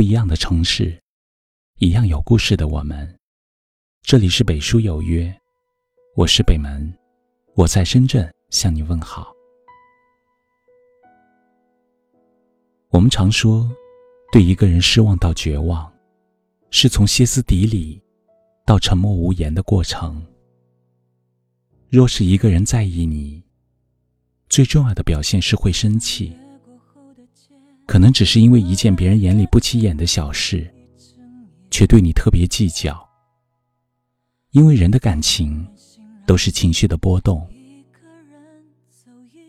不一样的城市，一样有故事的我们。这里是北书有约，我是北门，我在深圳向你问好。我们常说，对一个人失望到绝望，是从歇斯底里到沉默无言的过程。若是一个人在意你，最重要的表现是会生气。可能只是因为一件别人眼里不起眼的小事，却对你特别计较。因为人的感情都是情绪的波动。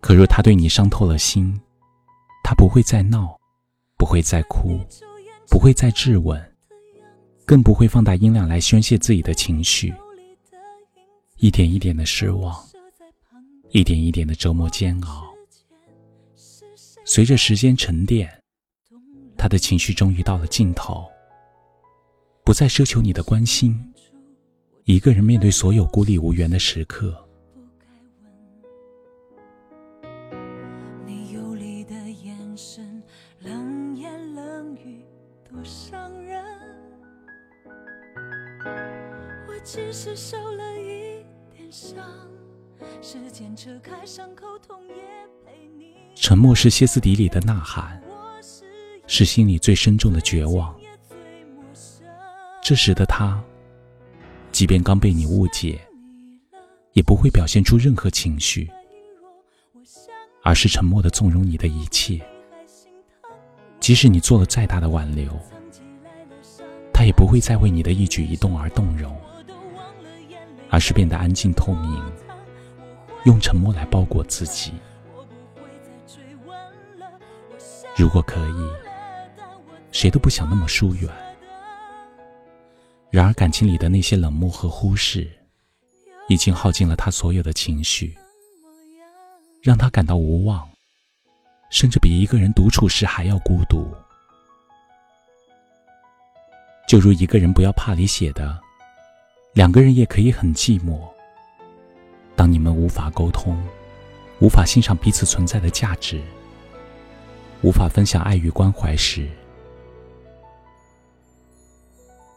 可若他对你伤透了心，他不会再闹，不会再哭，不会再质问，更不会放大音量来宣泄自己的情绪。一点一点的失望，一点一点的折磨煎熬。随着时间沉淀，他的情绪终于到了尽头，不再奢求你的关心，一个人面对所有孤立无援的时刻。你游离的眼神，冷言冷语，多伤人。我只是受了一点伤，时间扯开伤口，痛也。沉默是歇斯底里的呐喊，是心里最深重的绝望。这时的他，即便刚被你误解，也不会表现出任何情绪，而是沉默的纵容你的一切。即使你做了再大的挽留，他也不会再为你的一举一动而动容，而是变得安静透明，用沉默来包裹自己。如果可以，谁都不想那么疏远。然而感情里的那些冷漠和忽视，已经耗尽了他所有的情绪，让他感到无望，甚至比一个人独处时还要孤独。就如一个人不要怕里写的，两个人也可以很寂寞。当你们无法沟通，无法欣赏彼此存在的价值。无法分享爱与关怀时，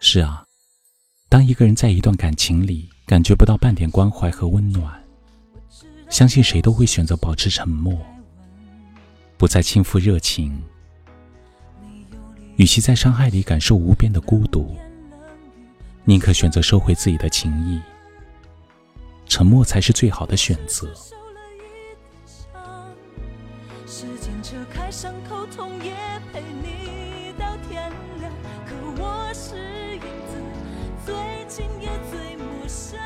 是啊，当一个人在一段感情里感觉不到半点关怀和温暖，相信谁都会选择保持沉默，不再倾覆热情。与其在伤害里感受无边的孤独，宁可选择收回自己的情谊，沉默才是最好的选择。伤口，痛也陪你到天亮。可我是影子，最近也最陌生。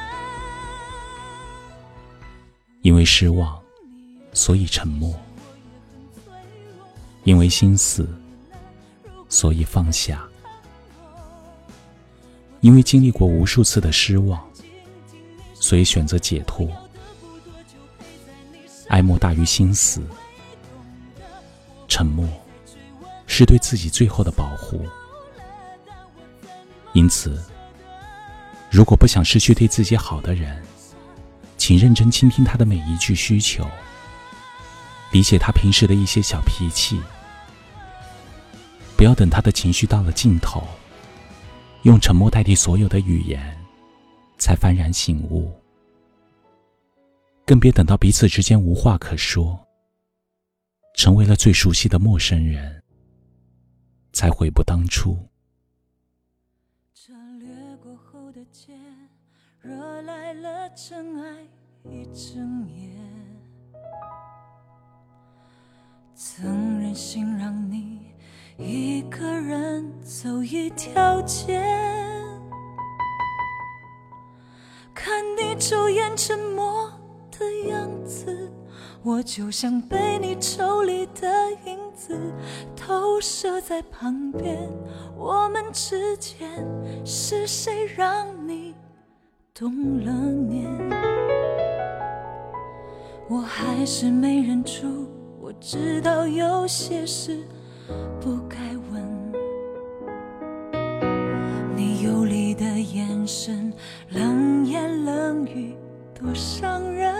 因为失望，所以沉默；因为心死，所以放下；因为经历过无数次的失望，所以选择解脱。爱莫大于心死。沉默是对自己最后的保护，因此，如果不想失去对自己好的人，请认真倾听他的每一句需求，理解他平时的一些小脾气，不要等他的情绪到了尽头，用沉默代替所有的语言，才幡然醒悟，更别等到彼此之间无话可说。成为了最熟悉的陌生人，才悔不当初。这掠过后的街，惹来了尘埃一整夜。曾任性让你一个人走一条街，看你抽烟沉默。我就像被你抽离的影子，投射在旁边。我们之间是谁让你动了念？我还是没忍住，我知道有些事不该问。你游离的眼神，冷言冷语，多伤人。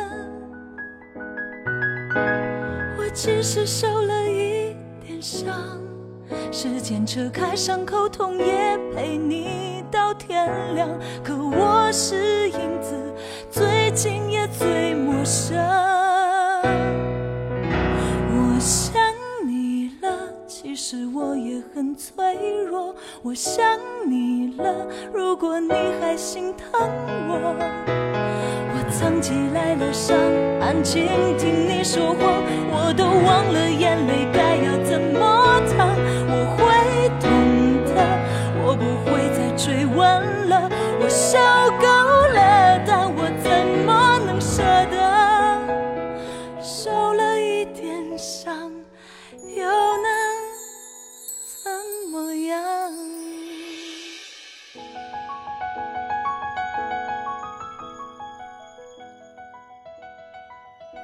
我只是受了一点伤，时间扯开伤口，痛也陪你到天亮。可我是影子，最近也最陌生。我想你了，其实我也很脆弱。我想你了，如果你还心疼我。藏起来了伤，安静听你说谎，我都忘了眼泪该要怎么淌。我会懂的，我不会再追问了，我受够了，但我怎么能舍得？受了一点伤，又能怎么样？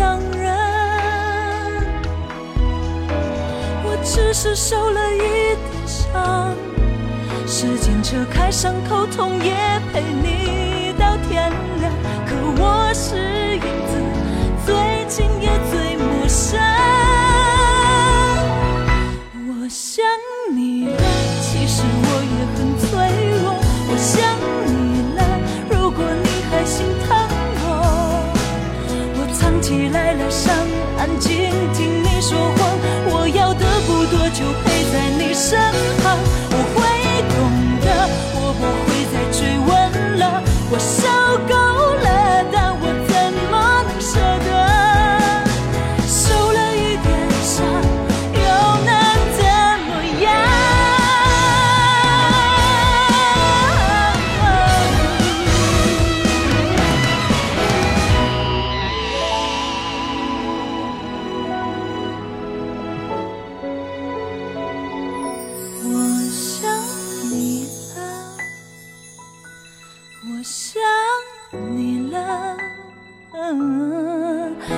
伤人，我只是受了一点伤。时间扯开伤口，痛也陪你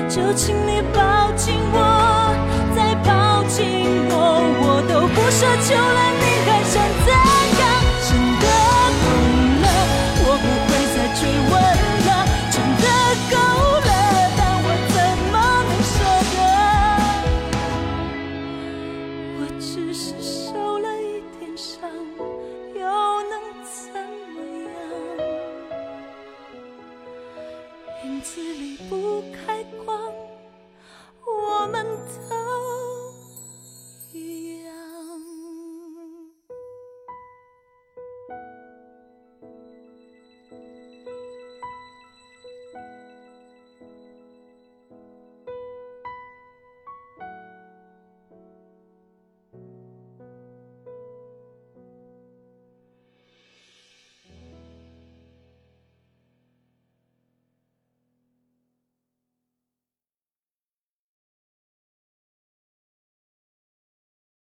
就请你抱紧我，再抱紧我，我都不奢求了，